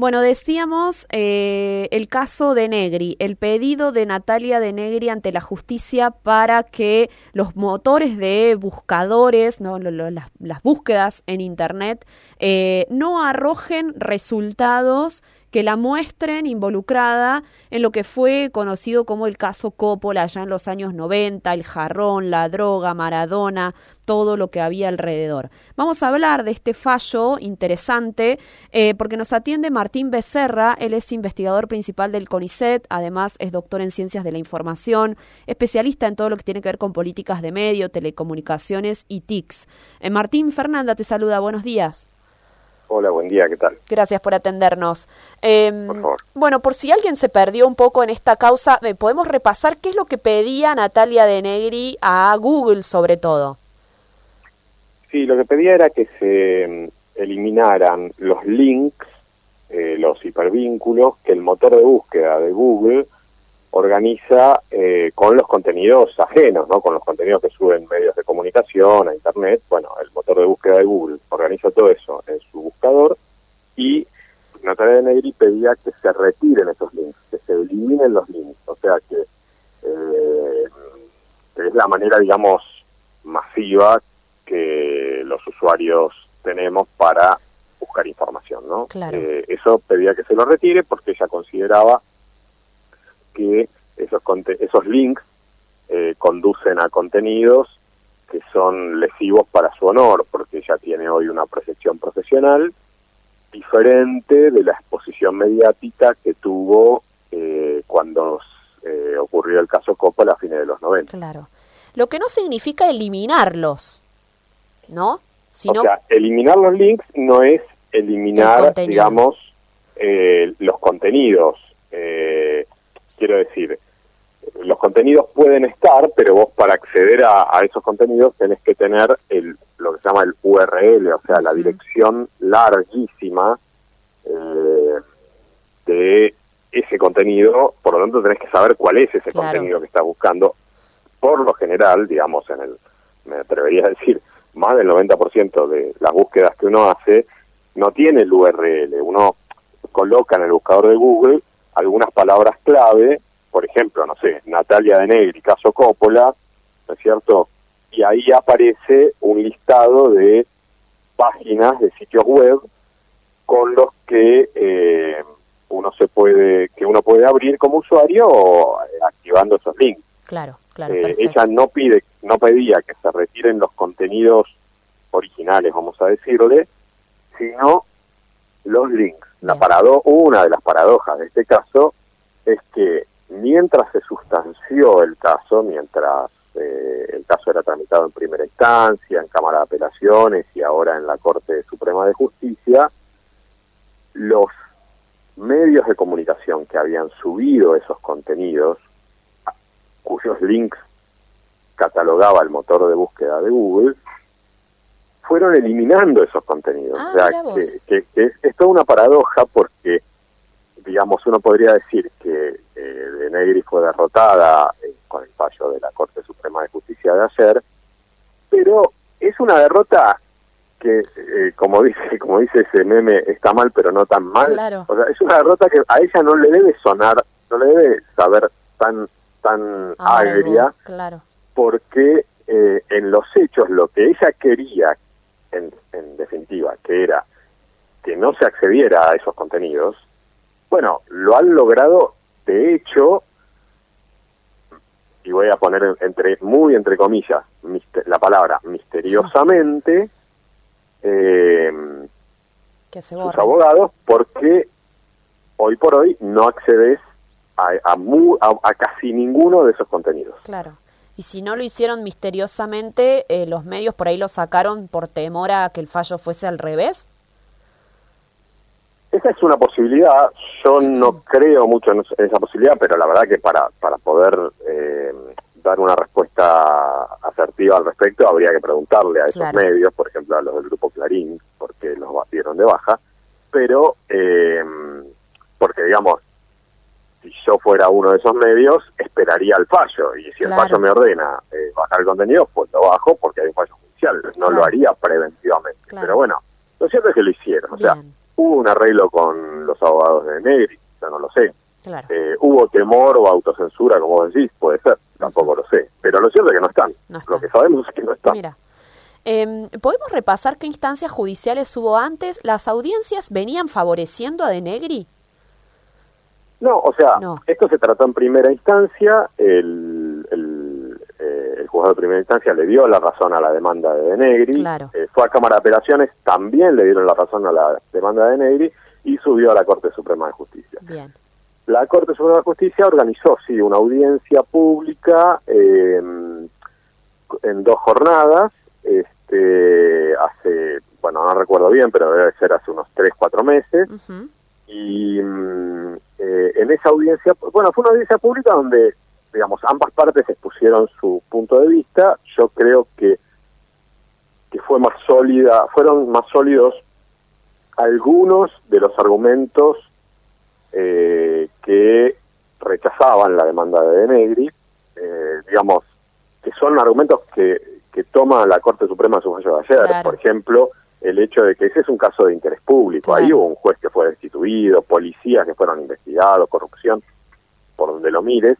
Bueno, decíamos eh, el caso de Negri, el pedido de Natalia de Negri ante la justicia para que los motores de buscadores, ¿no? las, las, búsquedas en Internet, eh, no arrojen resultados que la muestren involucrada en lo que fue conocido como el caso Coppola allá en los años 90, el jarrón, la droga, Maradona, todo lo que había alrededor. Vamos a hablar de este fallo interesante eh, porque nos atiende Martín Becerra, él es investigador principal del CONICET, además es doctor en ciencias de la información, especialista en todo lo que tiene que ver con políticas de medio, telecomunicaciones y TICs. Eh, Martín Fernanda te saluda, buenos días. Hola, buen día, ¿qué tal? Gracias por atendernos. Em, por favor. Bueno, por si alguien se perdió un poco en esta causa, ¿podemos repasar qué es lo que pedía Natalia de Negri a Google sobre todo? Sí, lo que pedía era que se em, eliminaran los links, eh, los hipervínculos que el motor de búsqueda de Google organiza eh, con los contenidos ajenos, ¿no? con los contenidos que suben medios de comunicación, a Internet. Bueno, el motor de búsqueda de Google organiza todo eso en su buscador y Natalia de Negri pedía que se retiren esos links, que se eliminen los links. O sea que, eh, es la manera, digamos, masiva que los usuarios tenemos para buscar información, ¿no? Eh, eso pedía que se lo retire porque ella consideraba que esos, esos links eh, conducen a contenidos que son lesivos para su honor, porque ella tiene hoy una proyección profesional diferente de la exposición mediática que tuvo eh, cuando eh, ocurrió el caso Coppola a fines de los 90. Claro. Lo que no significa eliminarlos, ¿no? Sino... O sea, eliminar los links no es eliminar, digamos, los contenidos. Quiero decir, los contenidos pueden estar, pero vos para acceder a, esos contenidos tenés que tener el, lo que se llama el URL, o sea, la dirección larguísima eh, de ese contenido, por lo tanto tenés que saber cuál es ese contenido que estás buscando. Por lo general, digamos, en el, me atrevería a decir, más del 90% de las búsquedas que uno hace no tiene el URL. Uno coloca en el buscador de Google algunas palabras clave, por ejemplo, no sé, Natalia de Negri, caso Coppola, ¿no es cierto? Y ahí aparece un listado de páginas de sitios web con los que eh, uno se puede que uno puede abrir como usuario activando esos links. Claro, claro. Eh, ella no pide, no pedía que se retiren los contenidos originales, vamos a decirle, sino los links. La parado, una de las paradojas de este caso es que mientras se sustanció el caso, mientras eh, el caso era tramitado en primera instancia, en Cámara de Apelaciones y ahora en la Corte Suprema de Justicia, los medios de comunicación que habían subido esos contenidos, cuyos links catalogaba el motor de búsqueda de Google, fueron eliminando esos contenidos. Ah, o sea, que, es, toda una paradoja porque, digamos, uno podría decir que eh, de Negri fue derrotada eh, con el fallo de la Corte Suprema de Justicia de ayer, pero es una derrota que, eh, como dice como dice ese meme, está mal pero no tan mal. O sea, es una derrota que a ella no le debe sonar, no le debe saber tan tan agria, claro. porque en los hechos lo que ella quería en, definitiva, que era que no se accediera a esos contenidos, bueno, lo han logrado, de hecho, y voy a poner entre muy entre comillas la palabra misteriosamente, eh, sus abogados, porque hoy por hoy no accedes a, a, casi ninguno de esos contenidos. Claro y si no lo hicieron misteriosamente, eh, los medios por ahí lo sacaron por temor a que el fallo fuese al revés? Esa es una posibilidad, yo no creo mucho en esa posibilidad, pero la verdad que para, para poder eh, dar una respuesta asertiva al respecto habría que preguntarle a esos medios, por ejemplo a los del grupo Clarín, porque los batieron de baja, pero eh, porque digamos, si yo fuera uno de esos medios, esperaría el fallo. Y si el fallo me ordena eh, bajar el contenido, pues lo bajo porque hay un fallo judicial. No lo haría preventivamente. Pero bueno, lo cierto es que lo hicieron. O sea, hubo un arreglo con los abogados de Negri, ya no lo sé. Eh, hubo temor o autocensura, como decís, puede ser, tampoco lo sé. Pero lo cierto es que no están. Lo que sabemos es que no están. Mira. Em, ¿Podemos repasar qué instancias judiciales hubo antes? ¿Las audiencias venían favoreciendo a De Negri? No, o sea, esto se trató en primera instancia, el, el, eh, el, juzgado de primera instancia le dio la razón a la demanda de De Negri, eh, fue a Cámara de Apelaciones, también le dieron la razón a la demanda de De Negri y subió a la Corte Suprema de Justicia. Bien. La Corte Suprema de Justicia organizó, sí, una audiencia pública eh, en dos jornadas, este, hace, bueno, no recuerdo bien, pero debe ser hace unos tres, cuatro meses, y mm, eh, en esa audiencia, bueno, fue una audiencia pública donde, digamos, ambas partes expusieron su punto de vista. Yo creo que que fue más sólida, fueron más sólidos algunos de los argumentos eh, que rechazaban la demanda de Denegri, eh, digamos, que son argumentos que, que toma la Corte Suprema en su fallo de ayer. Por ejemplo, el hecho de que ese es un caso de interés público. Ahí hubo un juez que fue destituido, policías que fueron investigados, corrupción, por donde lo mires.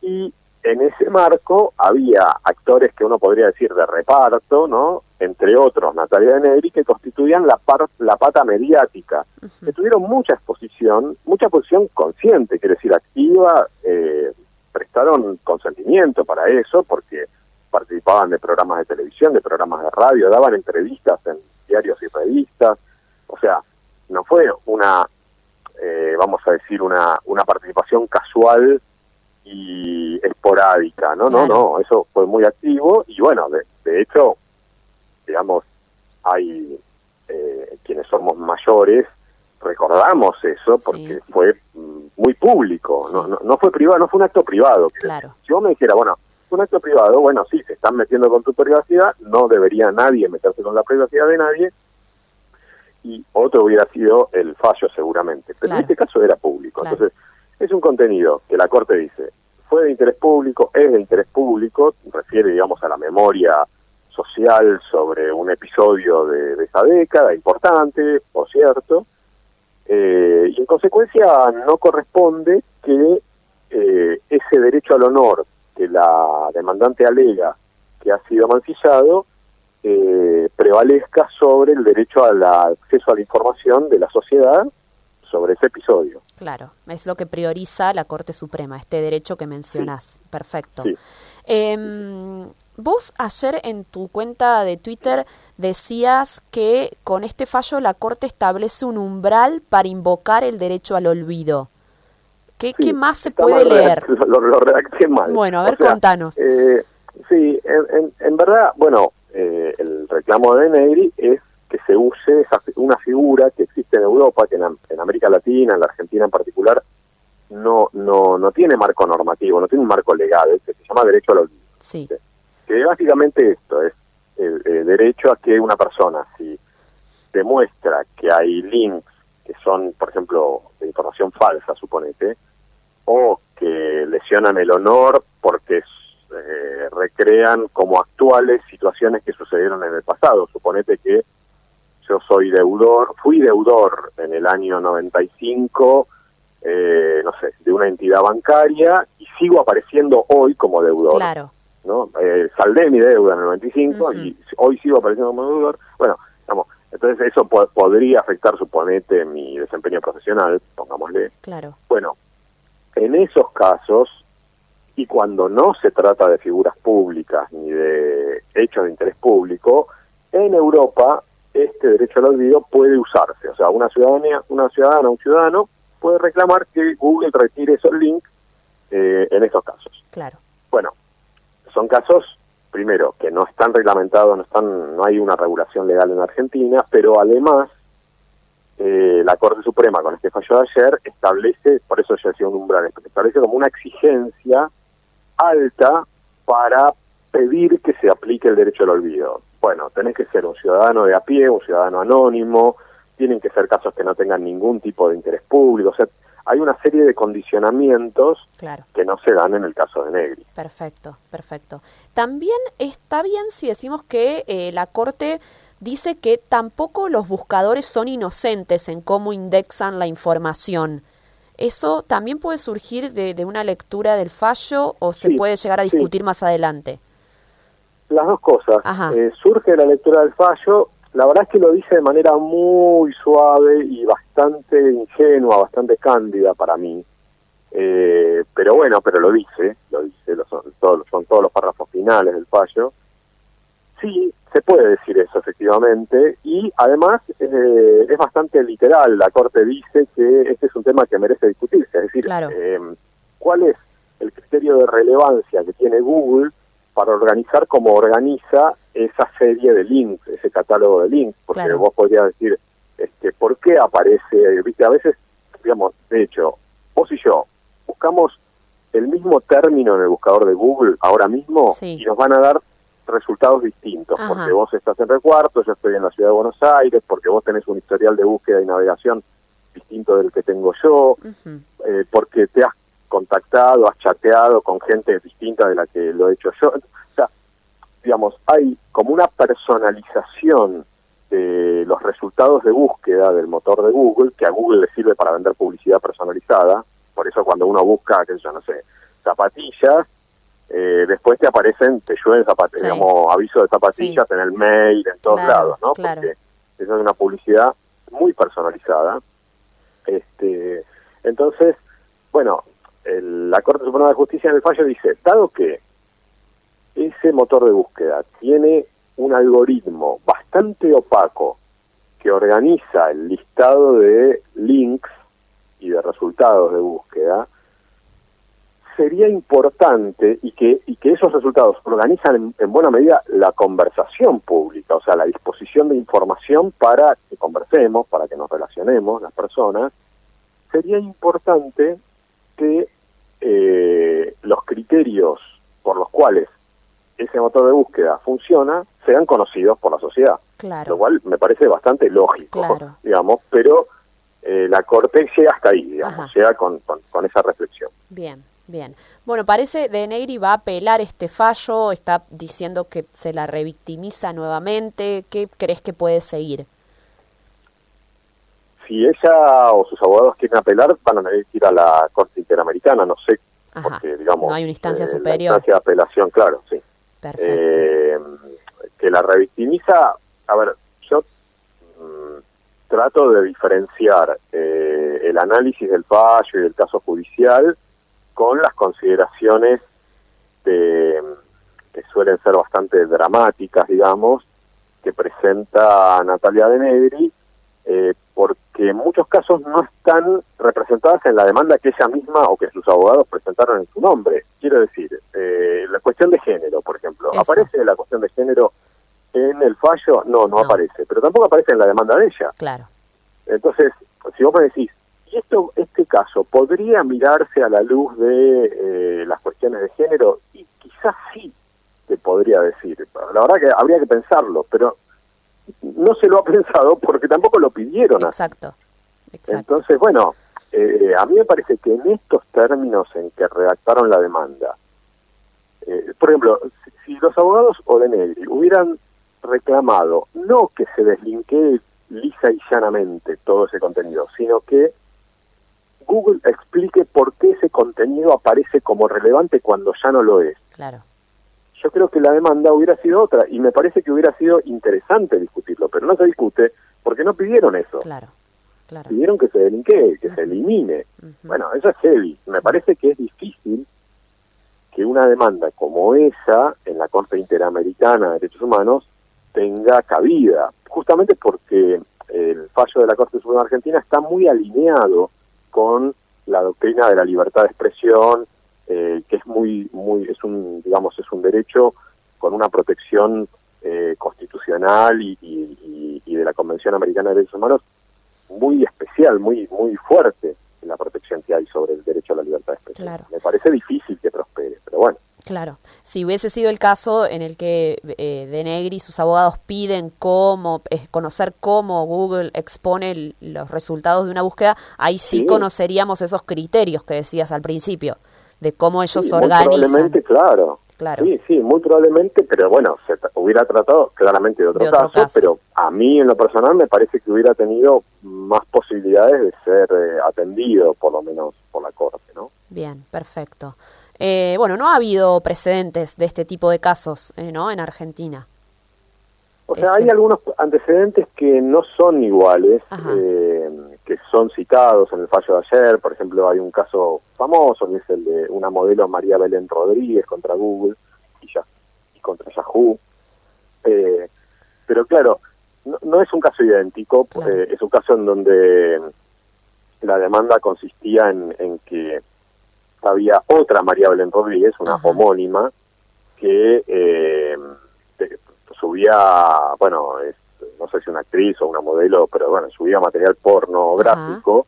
Y en ese marco había actores que uno podría decir de reparto, ¿no? Entre otros, Natalia de Negri, que constituían la, la pata mediática, que tuvieron mucha exposición, mucha exposición consciente, quiere decir activa, eh, prestaron consentimiento para eso, porque participaban de programas de televisión, de programas de radio, daban entrevistas en diarios y revistas, o sea, no fue una, eh, vamos a decir, una, una participación casual y esporádica, no, no, no, eso fue muy activo y bueno, de, de hecho, digamos, hay eh, quienes somos mayores, recordamos eso porque fue mm, muy público, no, no, no, fue privado, no fue un acto privado. Claro. Si yo me dijera, bueno, un acto privado, bueno, sí, se están metiendo con tu privacidad, no debería nadie meterse con la privacidad de nadie, y otro hubiera sido el fallo seguramente. Pero en este caso era público. Entonces, es un contenido que la Corte dice, fue de interés público, es de interés público, refiere, digamos, a la memoria social sobre un episodio de, esa década, importante, por cierto, eh, y en consecuencia no corresponde que eh, ese derecho al honor que la demandante alega que ha sido mancillado eh, prevalezca sobre el derecho al acceso a la información de la sociedad sobre ese episodio. Claro, es lo que prioriza la Corte Suprema, este derecho que mencionás. Perfecto. Em, vos ayer en tu cuenta de Twitter decías que con este fallo la Corte establece un umbral para invocar el derecho al olvido. ¿Qué, más se puede leer? Lo, redacté mal. Bueno, a ver, contanos. Eh, sí, en, en, verdad, bueno, eh, el reclamo de Negri es que se use esa, una figura que existe en Europa, que en, América Latina, en la Argentina en particular, no, no, no tiene marco normativo, no tiene un marco legal, que se llama derecho al olvido. Sí. Que básicamente esto es el, el derecho a que una persona, si demuestra que hay links que son, por ejemplo, de información falsa, suponete, o que lesionan el honor porque eh, recrean como actuales situaciones que sucedieron en el pasado. Suponete que yo soy deudor, fui deudor en el año 95, eh, no sé, de una entidad bancaria y sigo apareciendo hoy como deudor. Claro. ¿no? Eh, saldé mi deuda en el 95 y hoy sigo apareciendo como deudor. Bueno, digamos, entonces eso podría afectar, suponete, mi desempeño profesional, pongámosle. Claro. Bueno, en esos casos, y cuando no se trata de figuras públicas ni de hechos de interés público, en Europa este derecho al olvido puede usarse. O sea, una ciudadanía, una ciudadana, un ciudadano puede reclamar que Google retire esos links eh, en esos casos. Claro. Bueno, son casos primero, que no están reglamentados, no están, no hay una regulación legal en Argentina, pero además eh, la Corte Suprema con este fallo de ayer establece, por eso yo decía un umbral, establece como una exigencia alta para pedir que se aplique el derecho al olvido. Bueno, tenés que ser un ciudadano de a pie, un ciudadano anónimo, tienen que ser casos que no tengan ningún tipo de interés público, o sea, hay una serie de condicionamientos que no se dan en el caso de Negri. Perfecto, perfecto. También está bien si decimos que eh, la Corte dice que tampoco los buscadores son inocentes en cómo indexan la información. ¿Eso también puede surgir de, una lectura del fallo o se puede llegar a discutir más adelante? Las dos cosas. Eh, surge la lectura del fallo, la verdad es que lo dice de manera muy suave y bastante ingenua, bastante cándida para mí. Eh, pero bueno, pero lo dice, lo dice, son, todos, son todos los párrafos finales del fallo. Sí, se puede decir eso efectivamente y además eh, es bastante literal. La Corte dice que este es un tema que merece discutirse, es decir, eh, ¿cuál es el criterio de relevancia que tiene Google para organizar como organiza esa serie de links, ese catálogo de links? Porque vos podrías decir, este, ¿por qué aparece? Viste, a veces, digamos, de hecho, vos y yo buscamos el mismo término en el buscador de Google ahora mismo y nos van a dar resultados distintos, porque vos estás en Recuarto, yo estoy en la ciudad de Buenos Aires, porque vos tenés un historial de búsqueda y navegación distinto del que tengo yo, eh, porque te has contactado, has chateado con gente distinta de la que lo he hecho yo. O sea, digamos, hay como una personalización de los resultados de búsqueda del motor de Google, que a Google le sirve para vender publicidad personalizada, por eso cuando uno busca, sé yo, no sé, zapatillas, eh, después te aparecen, te llueven zapatillas, digamos, aviso de zapatillas en el mail, en todos lados, ¿no? Porque esa es una publicidad muy personalizada. Este, entonces, bueno, la Corte Suprema de Justicia en el fallo dice, dado que ese motor de búsqueda tiene un algoritmo bastante opaco que organiza el listado de links y de resultados de búsqueda, sería importante y que, y que esos resultados organizan en, buena medida la conversación pública, o sea, la disposición de información para que conversemos, para que nos relacionemos las personas, sería importante que eh, los criterios por los cuales ese motor de búsqueda funciona sean conocidos por la sociedad. Lo cual me parece bastante lógico, digamos, pero eh, la Corte llega hasta ahí, digamos, llega con, con esa reflexión. Bien. Bien. Bueno, parece De Negri va a apelar este fallo, está diciendo que se la revictimiza nuevamente. ¿Qué crees que puede seguir? Si ella o sus abogados quieren apelar, van a ir a la Corte Interamericana, no sé, porque digamos... No hay una instancia eh, superior. La instancia de apelación, claro, sí. Perfecto. Eh, que la revictimiza, a ver, yo mm, trato de diferenciar eh, el análisis del fallo y del caso judicial con las consideraciones de, que suelen ser bastante dramáticas, digamos, que presenta Natalia de Negri, eh, porque en muchos casos no están representadas en la demanda que ella misma o que sus abogados presentaron en su nombre. Quiero decir, eh, la cuestión de género, por ejemplo, ¿aparece la cuestión de género en el fallo? No, no, no, aparece, pero tampoco aparece en la demanda de ella. Claro. Entonces, si vos me decís, esto, este caso podría mirarse a la luz de eh, las cuestiones de género y quizás sí te podría decir. La verdad que habría que pensarlo, pero no se lo ha pensado porque tampoco lo pidieron. Exacto. Entonces, bueno, eh, a mí me parece que en estos términos en que redactaron la demanda, eh, por ejemplo, si, los abogados o de Negri hubieran reclamado no que se deslinque lisa y llanamente todo ese contenido, sino que Google explique por qué ese contenido aparece como relevante cuando ya no lo es. Claro. Yo creo que la demanda hubiera sido otra y me parece que hubiera sido interesante discutirlo, pero no se discute porque no pidieron eso. Claro. Claro. Pidieron que se delinque, que se elimine. Bueno, eso es heavy. Me parece que es difícil que una demanda como esa en la Corte Interamericana de Derechos Humanos tenga cabida, justamente porque el fallo de la Corte Suprema Argentina está muy alineado con la doctrina de la libertad de expresión, eh, que es muy, muy, es un, digamos, es un derecho con una protección eh, constitucional y, de la Convención Americana de Derechos Humanos muy especial, muy, muy fuerte en la protección que hay sobre el derecho a la libertad de expresión. Me parece difícil que prospere, pero bueno. Claro, si hubiese sido el caso en el que eh, De Negri y sus abogados piden cómo eh, conocer cómo Google expone los resultados de una búsqueda, ahí sí, conoceríamos esos criterios que decías al principio de cómo ellos organizan. Probablemente, claro, Claro. Sí, sí, muy probablemente, pero bueno, se hubiera tratado claramente de otro, caso, pero a mí en lo personal me parece que hubiera tenido más posibilidades de ser eh, atendido, por lo menos por la Corte, ¿no? Bien, perfecto. Eh, bueno, no ha habido precedentes de este tipo de casos, eh, ¿no? En Argentina. O sea, hay algunos antecedentes que no son iguales, eh, que son citados en el fallo de ayer. Por ejemplo, hay un caso famoso, que es el de una modelo María Belén Rodríguez contra Google y, ya, y contra Yahoo. Eh, pero claro, no, es un caso idéntico, eh, es un caso en donde la demanda consistía en, que había otra María Belén Rodríguez, una homónima, que subía, bueno, no sé si una actriz o una modelo, pero bueno, subía material pornográfico.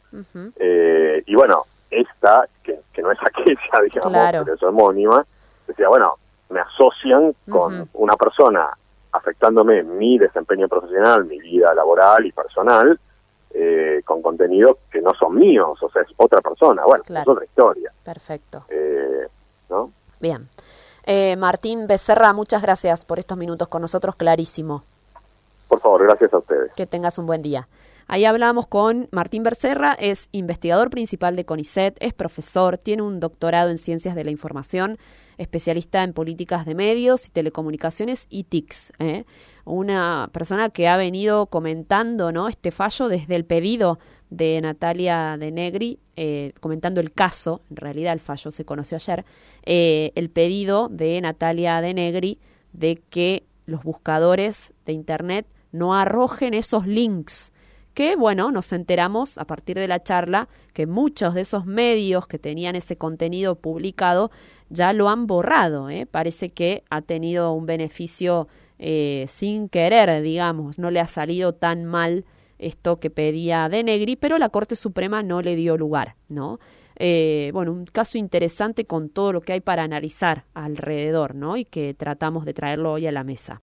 Eh, y bueno, esta, que, no es aquella, digamos, pero es homónima, decía, bueno, me asocian con una persona afectándome mi desempeño profesional, mi vida laboral y personal, eh, con contenidos que no son míos, o sea, es otra persona. Bueno, es otra historia. Perfecto. Eh, ¿No? Bien. Eh, Martín Becerra, muchas gracias por estos minutos con nosotros, clarísimo. Por favor, gracias a ustedes. Que tengas un buen día. Ahí hablamos con Martín Becerra, es investigador principal de CONICET, es profesor, tiene un doctorado en ciencias de la información, especialista en políticas de medios y telecomunicaciones y TICs. ¿eh? Una persona que ha venido comentando ¿no? este fallo desde el pedido de Natalia de Negri, eh, comentando el caso, en realidad el fallo se conoció ayer, eh, el pedido de Natalia de Negri de que los buscadores de Internet no arrojen esos links que, bueno, nos enteramos a partir de la charla que muchos de esos medios que tenían ese contenido publicado ya lo han borrado. ¿eh? Parece que ha tenido un beneficio sin querer, digamos, no le ha salido tan mal esto que pedía De Negri, pero la Corte Suprema no le dio lugar, ¿no? Eh, bueno, un caso interesante con todo lo que hay para analizar alrededor, ¿no? Y que tratamos de traerlo hoy a la mesa.